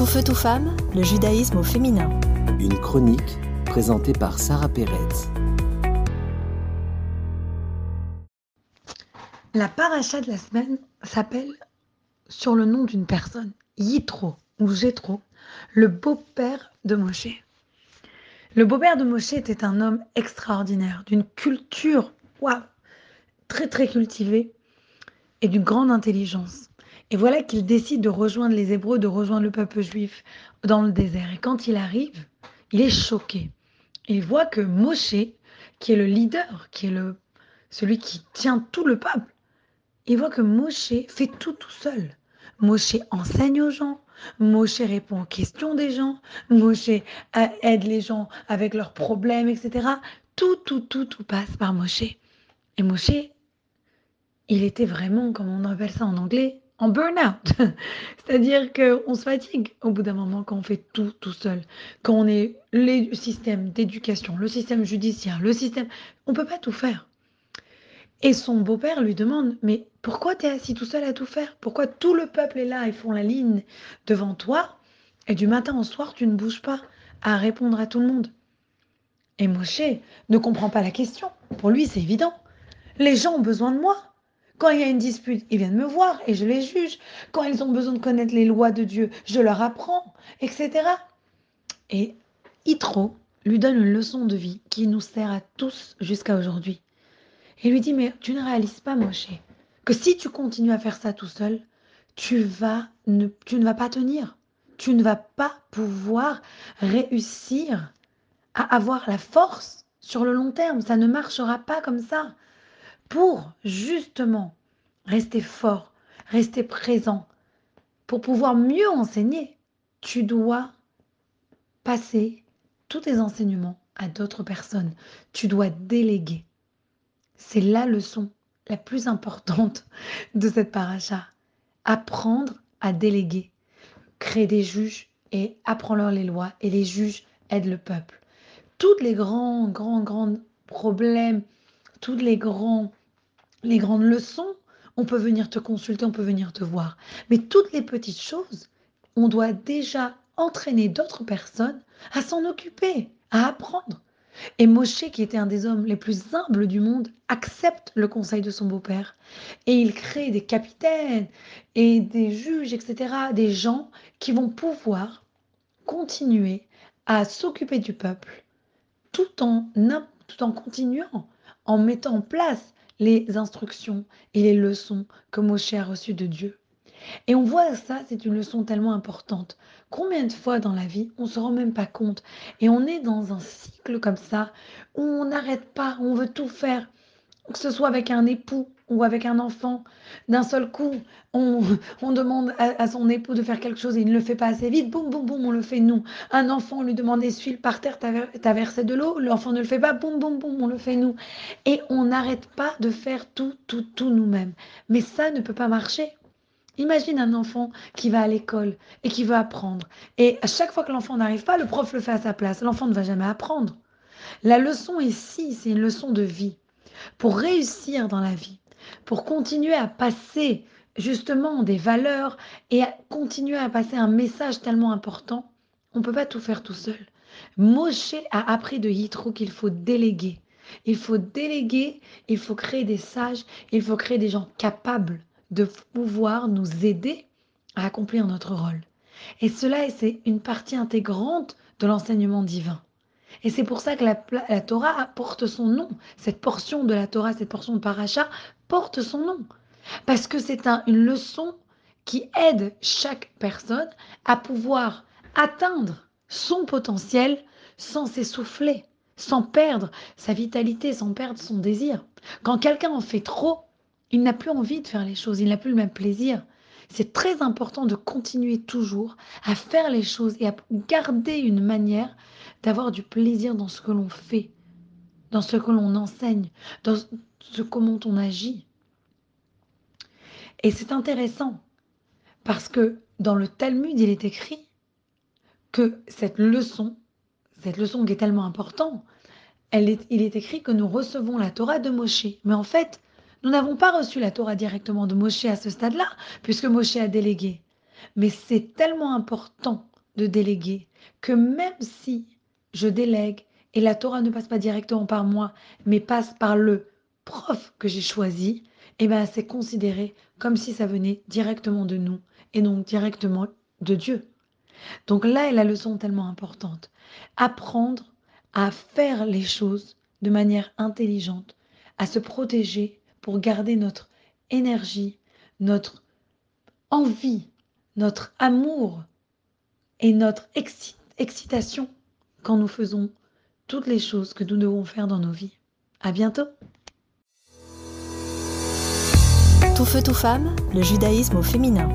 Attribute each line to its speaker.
Speaker 1: Tout feu, tout femme, le judaïsme au féminin.
Speaker 2: Une chronique présentée par Sarah Pérez.
Speaker 3: La paracha de la semaine s'appelle sur le nom d'une personne, Yitro ou Jétro, le beau-père de Moshe. Le beau-père de Moshe était un homme extraordinaire, d'une culture waouh, très très cultivée et d'une grande intelligence. Et voilà qu'il décide de rejoindre les Hébreux, de rejoindre le peuple juif dans le désert. Et quand il arrive, il est choqué. Il voit que Moshe, qui est le leader, qui est le, celui qui tient tout le peuple, il voit que Moshe fait tout tout seul. Moshe enseigne aux gens, Moshe répond aux questions des gens, Moshe aide les gens avec leurs problèmes, etc. Tout, tout, tout, tout passe par Moshe. Et Moshe, il était vraiment, comme on appelle ça en anglais, en burn-out. C'est-à-dire qu'on se fatigue au bout d'un moment quand on fait tout tout seul. Quand on est le système d'éducation, le système judiciaire, le système... On ne peut pas tout faire. Et son beau-père lui demande, mais pourquoi tu es assis tout seul à tout faire? Pourquoi tout le peuple est là, ils font la ligne devant toi, et du matin au soir, tu ne bouges pas à répondre à tout le monde? Et Moshe ne comprend pas la question. Pour lui, c'est évident. Les gens ont besoin de moi. Quand il y a une dispute, ils viennent me voir et je les juge. Quand ils ont besoin de connaître les lois de Dieu, je leur apprends, etc. Et Yitro lui donne une leçon de vie qui nous sert à tous jusqu'à aujourd'hui. Il lui dit, mais tu ne réalises pas, Moshe, que si tu continues à faire ça tout seul, tu, vas tu ne vas pas tenir. Tu ne vas pas pouvoir réussir à avoir la force sur le long terme. Ça ne marchera pas comme ça pour justement rester fort, rester présent, pour pouvoir mieux enseigner, tu dois passer tous tes enseignements à d'autres personnes. Tu dois déléguer. C'est la leçon la plus importante de cette paracha. Apprendre à déléguer. Créer des juges et apprends-leur les lois. Et les juges aident le peuple. Tous les grands, grands, grands problèmes, tous les grands les grandes leçons, on peut venir te consulter, on peut venir te voir. Mais toutes les petites choses, on doit déjà entraîner d'autres personnes à s'en occuper, à apprendre. Et Moshe, qui était un des hommes les plus humbles du monde, accepte le conseil de son beau-père. Et il crée des capitaines et des juges, etc., des gens qui vont pouvoir continuer à s'occuper du peuple tout en, tout en continuant, en mettant en place les instructions et les leçons que Moshe a reçues de Dieu. Et on voit ça, c'est une leçon tellement importante. Combien de fois dans la vie, on ne se rend même pas compte? Et on est dans un cycle comme ça où on n'arrête pas, on veut tout faire que ce soit avec un époux ou avec un enfant, d'un seul coup, on, demande à, son époux de faire quelque chose et il ne le fait pas assez vite, boum, boum, boum, on le fait nous. Un enfant, on lui demande essuie par terre, t'as versé de l'eau, l'enfant ne le fait pas, boum, boum, boum, on le fait nous. Et on n'arrête pas de faire tout, tout, tout nous-mêmes. Mais ça ne peut pas marcher. Imagine un enfant qui va à l'école et qui veut apprendre. Et à chaque fois que l'enfant n'arrive pas, le prof le fait à sa place. L'enfant ne va jamais apprendre. La leçon ici, c'est une leçon de vie pour réussir dans la vie, pour continuer à passer justement des valeurs et à continuer à passer un message tellement important, on ne peut pas tout faire tout seul. Moshe a appris de Yitro qu'il faut déléguer. Il faut déléguer, il faut créer des sages, il faut créer des gens capables de pouvoir nous aider à accomplir notre rôle. Et cela, c'est une partie intégrante de l'enseignement divin. Et c'est pour ça que la, Torah porte son nom. Cette portion de la Torah, cette portion de Paracha, porte son nom. Parce que c'est une leçon qui aide chaque personne à pouvoir atteindre son potentiel sans s'essouffler, sans perdre sa vitalité, sans perdre son désir. Quand quelqu'un en fait trop, il n'a plus envie de faire les choses, il n'a plus le même plaisir. C'est très important de continuer toujours à faire les choses et à garder une manière d'avoir du plaisir dans ce que l'on fait, dans ce que l'on enseigne, dans ce comment on agit. Et c'est intéressant parce que dans le Talmud, il est écrit que cette leçon, cette leçon qui est tellement importante, il est écrit que nous recevons la Torah de Moshe. Mais en fait, nous n'avons pas reçu la Torah directement de Moshe à ce stade-là, puisque Moshe a délégué. Mais c'est tellement important de déléguer, que même si je délègue et la Torah ne passe pas directement par moi, mais passe par le prof que j'ai choisi, eh ben c'est considéré comme si ça venait directement de nous et donc directement de Dieu. Donc là est la leçon tellement importante. Apprendre à faire les choses de manière intelligente, à se protéger pour garder notre énergie, notre envie, notre amour et notre excitation quand nous faisons toutes les choses que nous devons faire dans nos vies. À bientôt!
Speaker 1: Tout feu, tout femme, le judaïsme au féminin.